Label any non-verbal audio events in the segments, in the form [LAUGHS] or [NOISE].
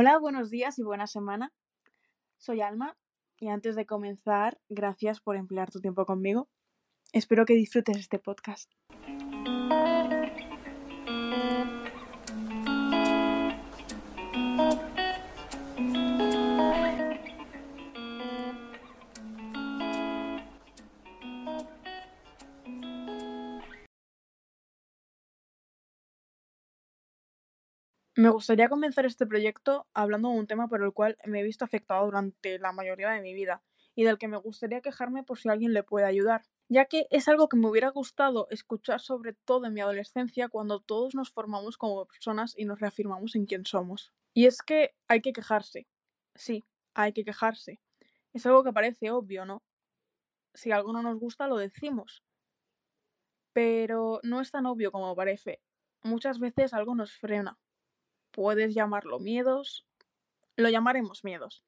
Hola, buenos días y buena semana. Soy Alma y antes de comenzar, gracias por emplear tu tiempo conmigo. Espero que disfrutes este podcast. Me gustaría comenzar este proyecto hablando de un tema por el cual me he visto afectado durante la mayoría de mi vida y del que me gustaría quejarme por si alguien le puede ayudar, ya que es algo que me hubiera gustado escuchar sobre todo en mi adolescencia cuando todos nos formamos como personas y nos reafirmamos en quién somos. Y es que hay que quejarse. Sí, hay que quejarse. Es algo que parece obvio, ¿no? Si algo no nos gusta, lo decimos. Pero no es tan obvio como parece. Muchas veces algo nos frena puedes llamarlo miedos, lo llamaremos miedos.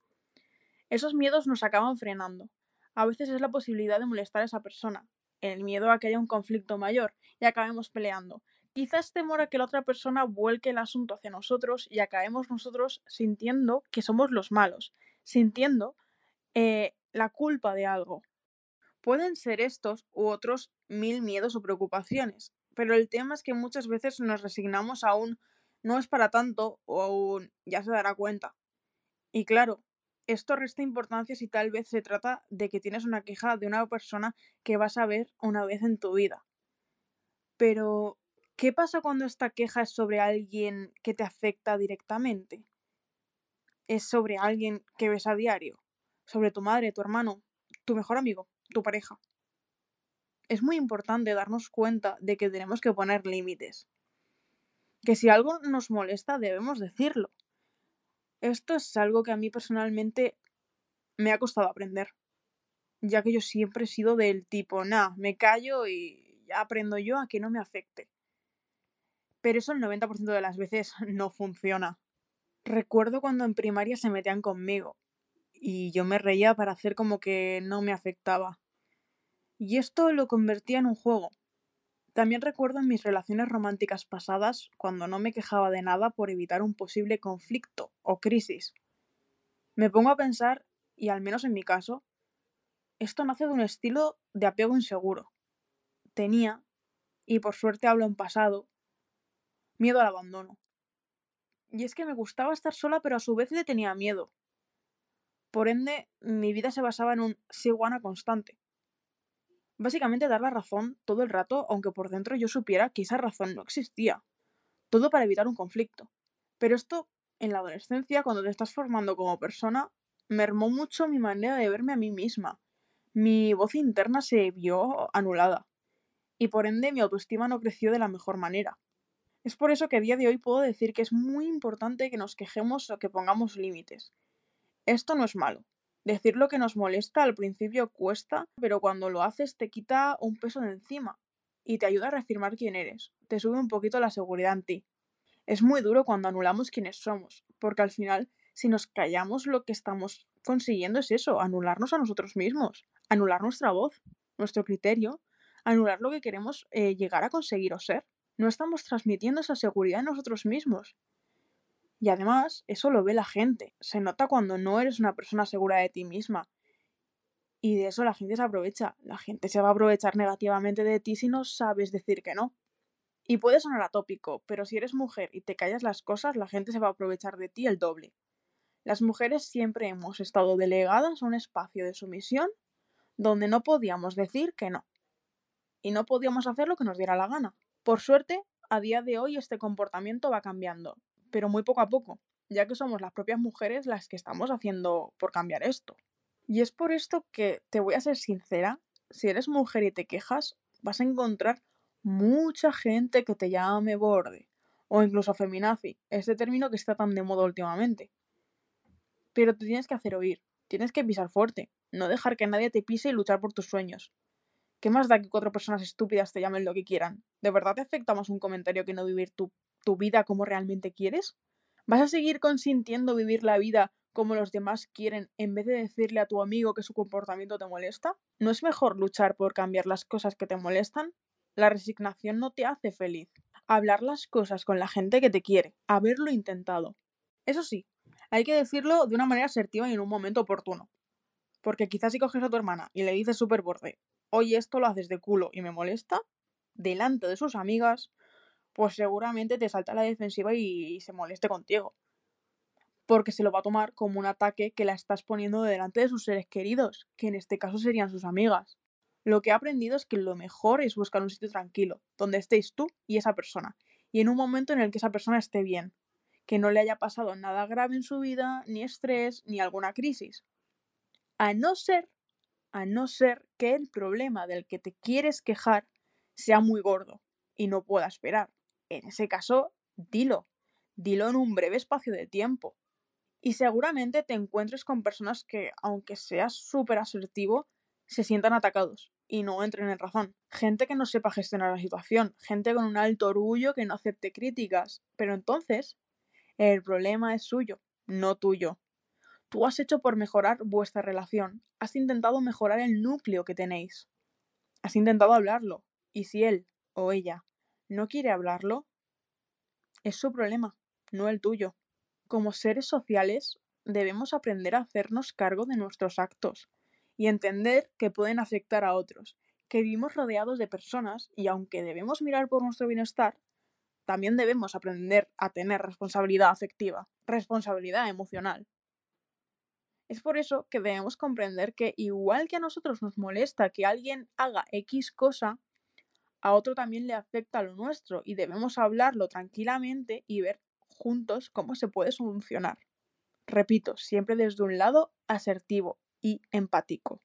Esos miedos nos acaban frenando. A veces es la posibilidad de molestar a esa persona, el miedo a que haya un conflicto mayor y acabemos peleando. Quizás temor a que la otra persona vuelque el asunto hacia nosotros y acabemos nosotros sintiendo que somos los malos, sintiendo eh, la culpa de algo. Pueden ser estos u otros mil miedos o preocupaciones, pero el tema es que muchas veces nos resignamos a un no es para tanto o aún ya se dará cuenta. Y claro, esto resta importancia si tal vez se trata de que tienes una queja de una persona que vas a ver una vez en tu vida. Pero, ¿qué pasa cuando esta queja es sobre alguien que te afecta directamente? Es sobre alguien que ves a diario, sobre tu madre, tu hermano, tu mejor amigo, tu pareja. Es muy importante darnos cuenta de que tenemos que poner límites que si algo nos molesta debemos decirlo. Esto es algo que a mí personalmente me ha costado aprender, ya que yo siempre he sido del tipo, nah, me callo y aprendo yo a que no me afecte. Pero eso el 90% de las veces [LAUGHS] no funciona. Recuerdo cuando en primaria se metían conmigo y yo me reía para hacer como que no me afectaba. Y esto lo convertía en un juego, también recuerdo en mis relaciones románticas pasadas cuando no me quejaba de nada por evitar un posible conflicto o crisis. Me pongo a pensar, y al menos en mi caso, esto nace de un estilo de apego inseguro. Tenía, y por suerte hablo en pasado, miedo al abandono. Y es que me gustaba estar sola, pero a su vez le tenía miedo. Por ende, mi vida se basaba en un siguana constante. Básicamente dar la razón todo el rato, aunque por dentro yo supiera que esa razón no existía. Todo para evitar un conflicto. Pero esto, en la adolescencia, cuando te estás formando como persona, mermó mucho mi manera de verme a mí misma. Mi voz interna se vio anulada. Y por ende mi autoestima no creció de la mejor manera. Es por eso que a día de hoy puedo decir que es muy importante que nos quejemos o que pongamos límites. Esto no es malo, Decir lo que nos molesta al principio cuesta, pero cuando lo haces te quita un peso de encima y te ayuda a reafirmar quién eres, te sube un poquito la seguridad en ti. Es muy duro cuando anulamos quiénes somos, porque al final, si nos callamos, lo que estamos consiguiendo es eso, anularnos a nosotros mismos, anular nuestra voz, nuestro criterio, anular lo que queremos eh, llegar a conseguir o ser. No estamos transmitiendo esa seguridad en nosotros mismos. Y además, eso lo ve la gente. Se nota cuando no eres una persona segura de ti misma. Y de eso la gente se aprovecha. La gente se va a aprovechar negativamente de ti si no sabes decir que no. Y puede sonar atópico, pero si eres mujer y te callas las cosas, la gente se va a aprovechar de ti el doble. Las mujeres siempre hemos estado delegadas a un espacio de sumisión donde no podíamos decir que no. Y no podíamos hacer lo que nos diera la gana. Por suerte, a día de hoy este comportamiento va cambiando pero muy poco a poco, ya que somos las propias mujeres las que estamos haciendo por cambiar esto. Y es por esto que te voy a ser sincera, si eres mujer y te quejas, vas a encontrar mucha gente que te llame borde o incluso feminazi, este término que está tan de moda últimamente. Pero te tienes que hacer oír, tienes que pisar fuerte, no dejar que nadie te pise y luchar por tus sueños. ¿Qué más da que cuatro personas estúpidas te llamen lo que quieran? ¿De verdad te afecta más un comentario que no vivir tu tu vida como realmente quieres? ¿Vas a seguir consintiendo vivir la vida como los demás quieren en vez de decirle a tu amigo que su comportamiento te molesta? ¿No es mejor luchar por cambiar las cosas que te molestan? La resignación no te hace feliz. Hablar las cosas con la gente que te quiere, haberlo intentado. Eso sí, Hay que decirlo de una manera asertiva y en un momento oportuno. Porque quizás si coges a tu hermana y le dices súper borde, oye, esto lo haces de culo y me molesta, delante de sus amigas, pues seguramente te salta la defensiva y, se moleste contigo. Porque se lo va a tomar como un ataque que la estás poniendo delante de sus seres queridos, que en este caso serían sus amigas. Lo que he aprendido es que lo mejor es buscar un sitio tranquilo, donde estéis tú y esa persona, y en un momento en el que esa persona esté bien, que no le haya pasado nada grave en su vida, ni estrés, ni alguna crisis. A no ser, a no ser que el problema del que te quieres quejar sea muy gordo y no pueda esperar. En ese caso, dilo, dilo en un breve espacio de tiempo. Y seguramente te encuentres con personas que, aunque seas súper asertivo, se sientan atacados y no entren en razón. Gente que no sepa gestionar la situación, gente con un alto orgullo que no acepte críticas. Pero entonces, el problema es suyo, no tuyo. Tú has hecho por mejorar vuestra relación, has intentado mejorar el núcleo que tenéis. Has intentado hablarlo, y si él o ella no quiere hablarlo, es su problema, no el tuyo. Como seres sociales, debemos aprender a hacernos cargo de nuestros actos y entender que pueden afectar a otros, que vivimos rodeados de personas y aunque debemos mirar por nuestro bienestar, también debemos aprender a tener responsabilidad afectiva, responsabilidad emocional. Es por eso que debemos comprender que igual que a nosotros nos molesta que alguien haga X cosa, a otro también le afecta lo nuestro y debemos hablarlo tranquilamente y ver juntos cómo se puede solucionar. Repito, siempre desde un lado asertivo y empático.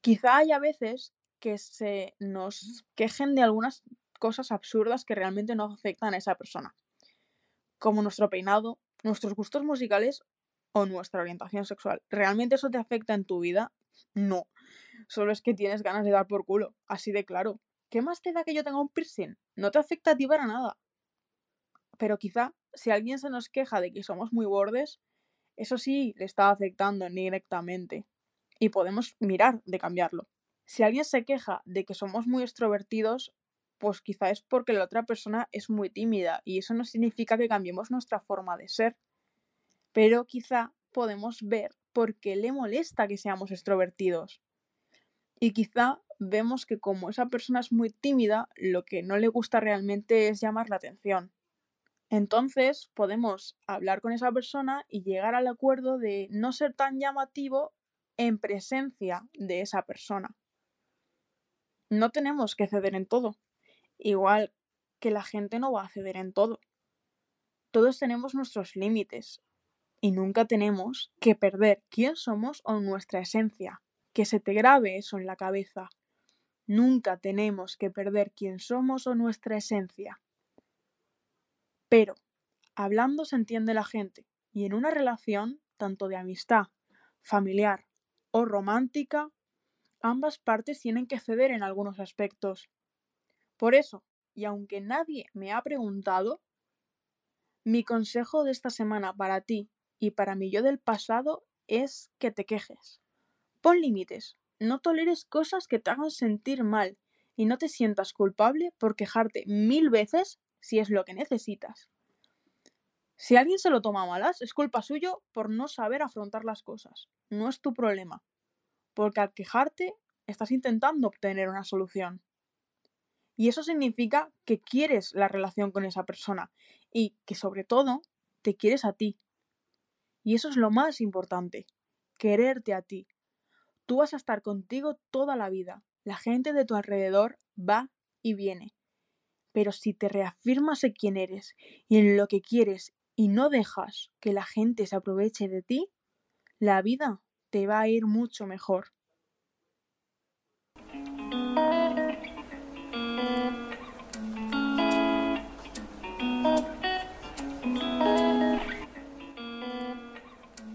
Quizá haya veces que se nos quejen de algunas cosas absurdas que realmente no afectan a esa persona, como nuestro peinado, nuestros gustos musicales o nuestra orientación sexual. ¿Realmente eso te afecta en tu vida? No. Solo es que tienes ganas de dar por culo, así de claro. ¿Qué más te da que yo tenga un piercing? No te afecta a ti para nada. Pero quizá, si alguien se nos queja de que somos muy bordes, eso sí le está afectando indirectamente. Y podemos mirar de cambiarlo. Si alguien se queja de que somos muy extrovertidos, pues quizá es porque la otra persona es muy tímida y eso no significa que cambiemos nuestra forma de ser. Pero quizá podemos ver por qué le molesta que seamos extrovertidos. Y quizá vemos que como esa persona es muy tímida, lo que no le gusta realmente es llamar la atención. Entonces podemos hablar con esa persona y llegar al acuerdo de no ser tan llamativo en presencia de esa persona. No tenemos que ceder en todo, igual que la gente no va a ceder en todo. Todos tenemos nuestros límites y nunca tenemos que perder quién somos o nuestra esencia. Que se te grabe eso en la cabeza. Nunca tenemos que perder quién somos o nuestra esencia. Pero, hablando se entiende la gente, y en una relación, tanto de amistad, familiar o romántica, ambas partes tienen que ceder en algunos aspectos. Por eso, y aunque nadie me ha preguntado, mi consejo de esta semana para ti y para mi yo del pasado es que te quejes. Pon límites, no toleres cosas que te hagan sentir mal y no te sientas culpable por quejarte mil veces si es lo que necesitas. Si alguien se lo toma malas, es culpa suyo por no saber afrontar las cosas. No es tu problema. Porque al quejarte, estás intentando obtener una solución. Y eso significa que quieres la relación con esa persona y que sobre todo te quieres a ti. Y eso es lo más importante, quererte a ti, Tú vas a estar contigo toda la vida. La gente de tu alrededor va y viene. Pero si te reafirmas en quién eres y en lo que quieres y no dejas que la gente se aproveche de ti, la vida te va a ir mucho mejor.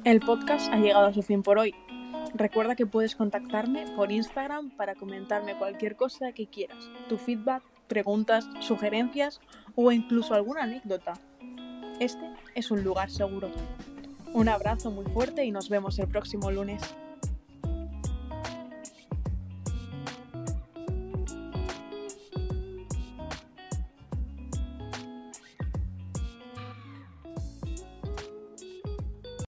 El podcast ha llegado a su fin por hoy. Recuerda que puedes contactarme por Instagram para comentarme cualquier cosa que quieras, tu feedback, preguntas, sugerencias o incluso alguna anécdota. Este es un lugar seguro. Un abrazo muy fuerte y nos vemos el próximo lunes.